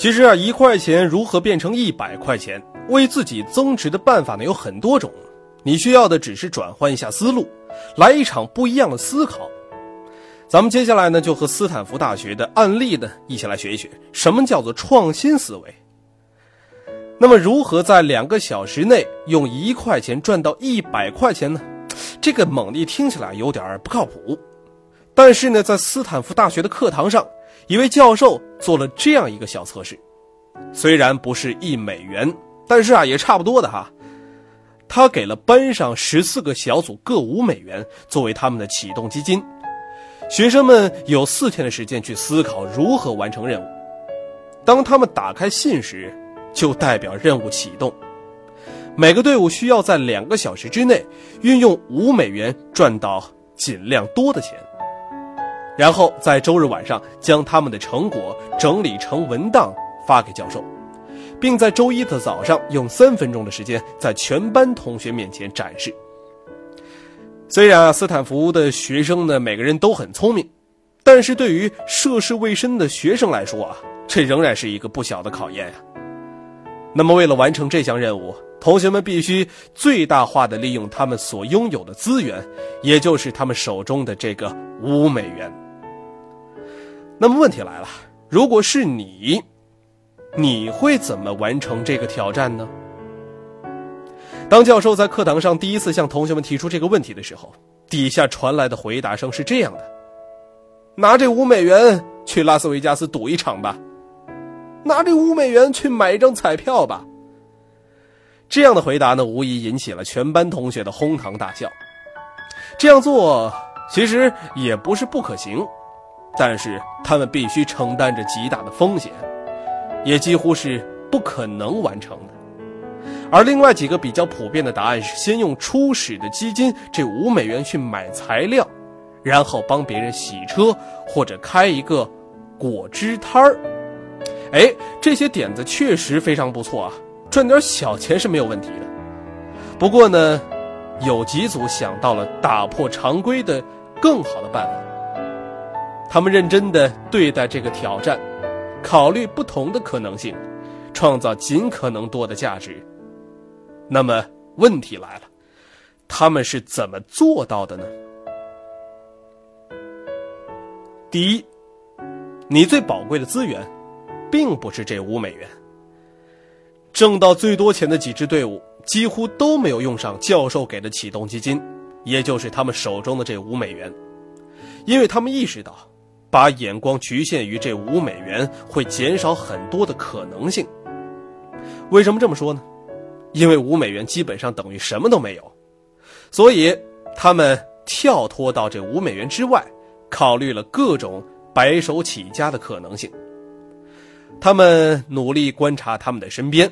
其实啊，一块钱如何变成一百块钱，为自己增值的办法呢有很多种。你需要的只是转换一下思路，来一场不一样的思考。咱们接下来呢，就和斯坦福大学的案例呢一起来学一学，什么叫做创新思维。那么，如何在两个小时内用一块钱赚到一百块钱呢？这个猛力听起来有点不靠谱。但是呢，在斯坦福大学的课堂上，一位教授做了这样一个小测试，虽然不是一美元，但是啊也差不多的哈。他给了班上十四个小组各五美元作为他们的启动基金，学生们有四天的时间去思考如何完成任务。当他们打开信时，就代表任务启动。每个队伍需要在两个小时之内运用五美元赚到尽量多的钱。然后在周日晚上将他们的成果整理成文档发给教授，并在周一的早上用三分钟的时间在全班同学面前展示。虽然，斯坦福的学生呢每个人都很聪明，但是对于涉世未深的学生来说啊，这仍然是一个不小的考验呀。那么，为了完成这项任务，同学们必须最大化的利用他们所拥有的资源，也就是他们手中的这个五美元。那么问题来了，如果是你，你会怎么完成这个挑战呢？当教授在课堂上第一次向同学们提出这个问题的时候，底下传来的回答声是这样的：“拿这五美元去拉斯维加斯赌一场吧，拿这五美元去买一张彩票吧。”这样的回答呢，无疑引起了全班同学的哄堂大笑。这样做其实也不是不可行。但是他们必须承担着极大的风险，也几乎是不可能完成的。而另外几个比较普遍的答案是：先用初始的基金这五美元去买材料，然后帮别人洗车或者开一个果汁摊儿。哎，这些点子确实非常不错啊，赚点小钱是没有问题的。不过呢，有几组想到了打破常规的更好的办法。他们认真地对待这个挑战，考虑不同的可能性，创造尽可能多的价值。那么问题来了，他们是怎么做到的呢？第一，你最宝贵的资源，并不是这五美元。挣到最多钱的几支队伍几乎都没有用上教授给的启动基金，也就是他们手中的这五美元，因为他们意识到。把眼光局限于这五美元，会减少很多的可能性。为什么这么说呢？因为五美元基本上等于什么都没有，所以他们跳脱到这五美元之外，考虑了各种白手起家的可能性。他们努力观察他们的身边，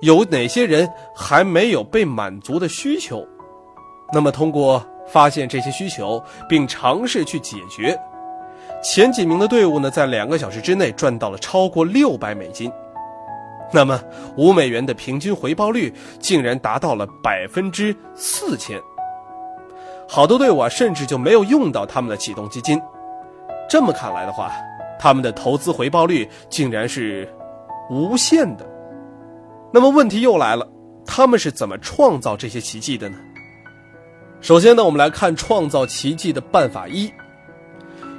有哪些人还没有被满足的需求，那么通过发现这些需求，并尝试去解决。前几名的队伍呢，在两个小时之内赚到了超过六百美金，那么五美元的平均回报率竟然达到了百分之四千。好多队伍啊，甚至就没有用到他们的启动基金。这么看来的话，他们的投资回报率竟然是无限的。那么问题又来了，他们是怎么创造这些奇迹的呢？首先呢，我们来看创造奇迹的办法一。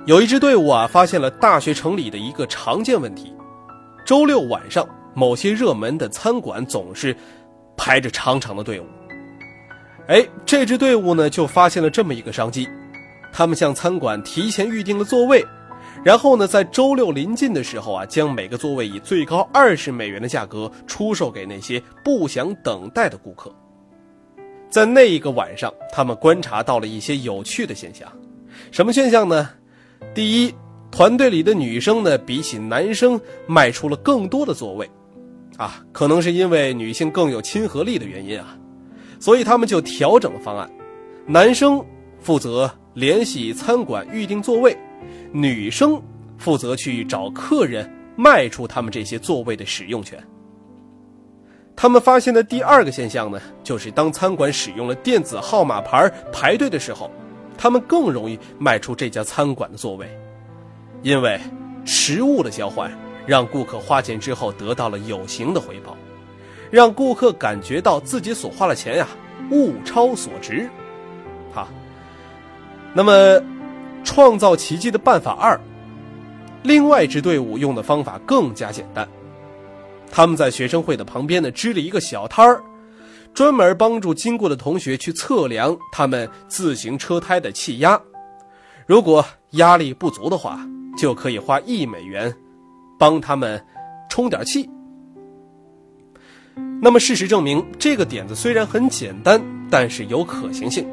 有一支队伍啊，发现了大学城里的一个常见问题：周六晚上，某些热门的餐馆总是排着长长的队伍。哎，这支队伍呢，就发现了这么一个商机：他们向餐馆提前预定了座位，然后呢，在周六临近的时候啊，将每个座位以最高二十美元的价格出售给那些不想等待的顾客。在那一个晚上，他们观察到了一些有趣的现象。什么现象呢？第一，团队里的女生呢，比起男生卖出了更多的座位，啊，可能是因为女性更有亲和力的原因啊，所以他们就调整了方案，男生负责联系餐馆预订座位，女生负责去找客人卖出他们这些座位的使用权。他们发现的第二个现象呢，就是当餐馆使用了电子号码牌排队的时候，他们更容易卖出这家餐馆的座位。因为食物的交换让顾客花钱之后得到了有形的回报，让顾客感觉到自己所花的钱呀物超所值。好，那么创造奇迹的办法二，另外一支队伍用的方法更加简单，他们在学生会的旁边呢支了一个小摊儿，专门帮助经过的同学去测量他们自行车胎的气压，如果压力不足的话。就可以花一美元，帮他们充点气。那么事实证明，这个点子虽然很简单，但是有可行性。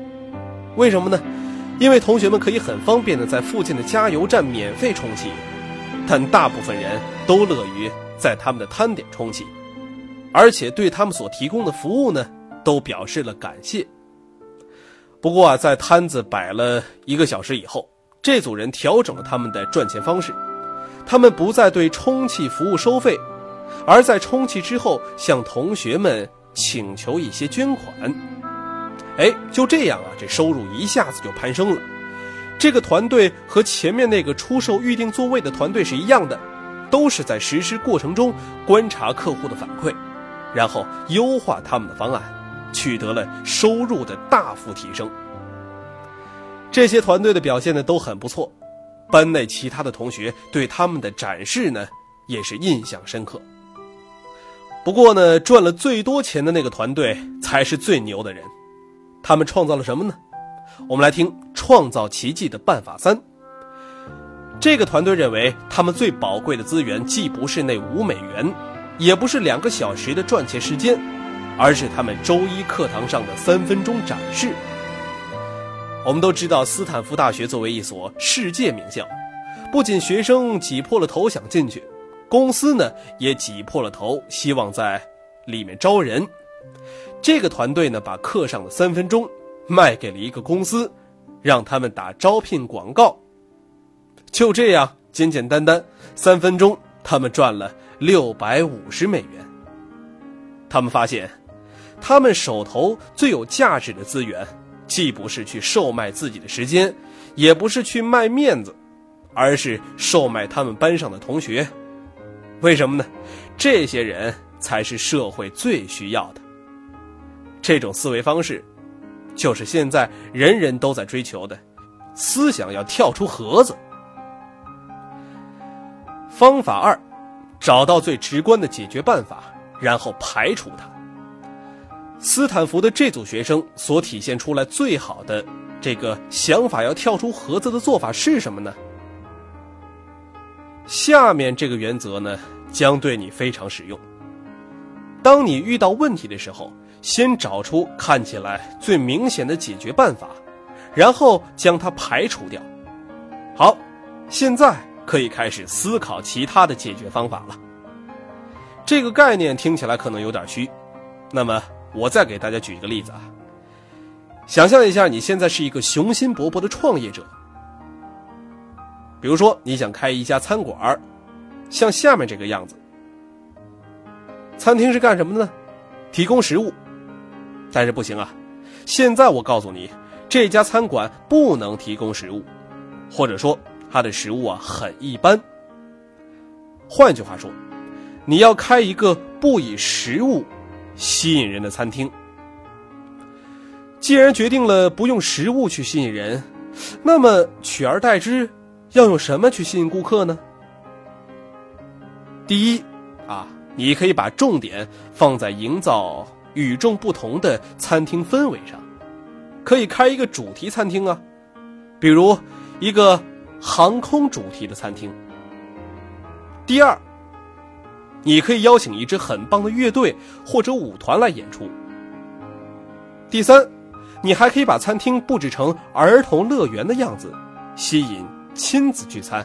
为什么呢？因为同学们可以很方便的在附近的加油站免费充气，但大部分人都乐于在他们的摊点充气，而且对他们所提供的服务呢，都表示了感谢。不过啊，在摊子摆了一个小时以后。这组人调整了他们的赚钱方式，他们不再对充气服务收费，而在充气之后向同学们请求一些捐款。哎，就这样啊，这收入一下子就攀升了。这个团队和前面那个出售预定座位的团队是一样的，都是在实施过程中观察客户的反馈，然后优化他们的方案，取得了收入的大幅提升。这些团队的表现呢都很不错，班内其他的同学对他们的展示呢也是印象深刻。不过呢，赚了最多钱的那个团队才是最牛的人，他们创造了什么呢？我们来听创造奇迹的办法三。这个团队认为，他们最宝贵的资源既不是那五美元，也不是两个小时的赚钱时间，而是他们周一课堂上的三分钟展示。我们都知道，斯坦福大学作为一所世界名校，不仅学生挤破了头想进去，公司呢也挤破了头希望在里面招人。这个团队呢，把课上的三分钟卖给了一个公司，让他们打招聘广告。就这样，简简单单，三分钟，他们赚了六百五十美元。他们发现，他们手头最有价值的资源。既不是去售卖自己的时间，也不是去卖面子，而是售卖他们班上的同学。为什么呢？这些人才是社会最需要的。这种思维方式，就是现在人人都在追求的，思想要跳出盒子。方法二，找到最直观的解决办法，然后排除它。斯坦福的这组学生所体现出来最好的这个想法要跳出盒子的做法是什么呢？下面这个原则呢将对你非常实用。当你遇到问题的时候，先找出看起来最明显的解决办法，然后将它排除掉。好，现在可以开始思考其他的解决方法了。这个概念听起来可能有点虚，那么。我再给大家举一个例子啊，想象一下，你现在是一个雄心勃勃的创业者，比如说你想开一家餐馆像下面这个样子。餐厅是干什么的呢？提供食物，但是不行啊，现在我告诉你，这家餐馆不能提供食物，或者说它的食物啊很一般。换句话说，你要开一个不以食物。吸引人的餐厅。既然决定了不用食物去吸引人，那么取而代之，要用什么去吸引顾客呢？第一，啊，你可以把重点放在营造与众不同的餐厅氛围上，可以开一个主题餐厅啊，比如一个航空主题的餐厅。第二。你可以邀请一支很棒的乐队或者舞团来演出。第三，你还可以把餐厅布置成儿童乐园的样子，吸引亲子聚餐。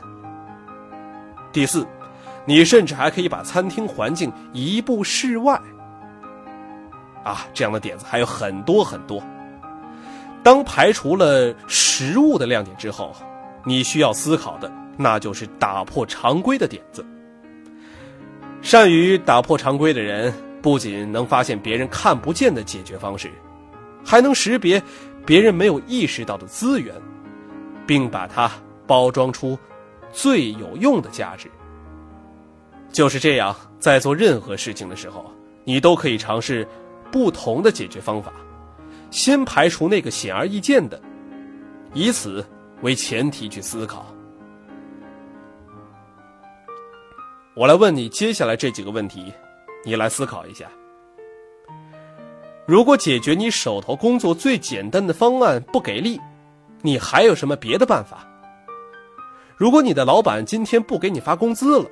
第四，你甚至还可以把餐厅环境移步室外。啊，这样的点子还有很多很多。当排除了食物的亮点之后，你需要思考的那就是打破常规的点子。善于打破常规的人，不仅能发现别人看不见的解决方式，还能识别别人没有意识到的资源，并把它包装出最有用的价值。就是这样，在做任何事情的时候，你都可以尝试不同的解决方法。先排除那个显而易见的，以此为前提去思考。我来问你接下来这几个问题，你来思考一下。如果解决你手头工作最简单的方案不给力，你还有什么别的办法？如果你的老板今天不给你发工资了，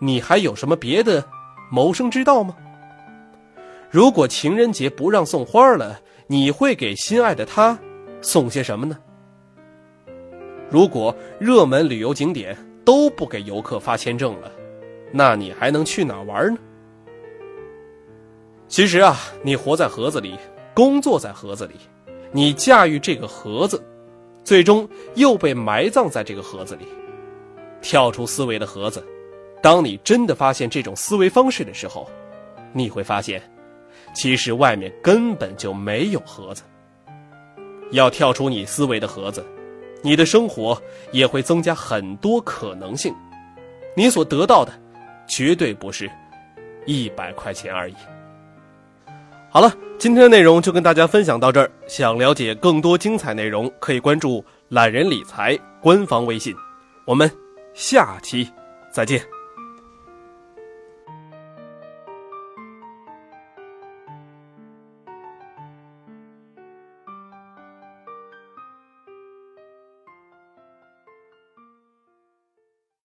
你还有什么别的谋生之道吗？如果情人节不让送花了？你会给心爱的他送些什么呢？如果热门旅游景点都不给游客发签证了，那你还能去哪玩呢？其实啊，你活在盒子里，工作在盒子里，你驾驭这个盒子，最终又被埋葬在这个盒子里。跳出思维的盒子，当你真的发现这种思维方式的时候，你会发现。其实外面根本就没有盒子。要跳出你思维的盒子，你的生活也会增加很多可能性。你所得到的，绝对不是一百块钱而已。好了，今天的内容就跟大家分享到这儿。想了解更多精彩内容，可以关注“懒人理财”官方微信。我们下期再见。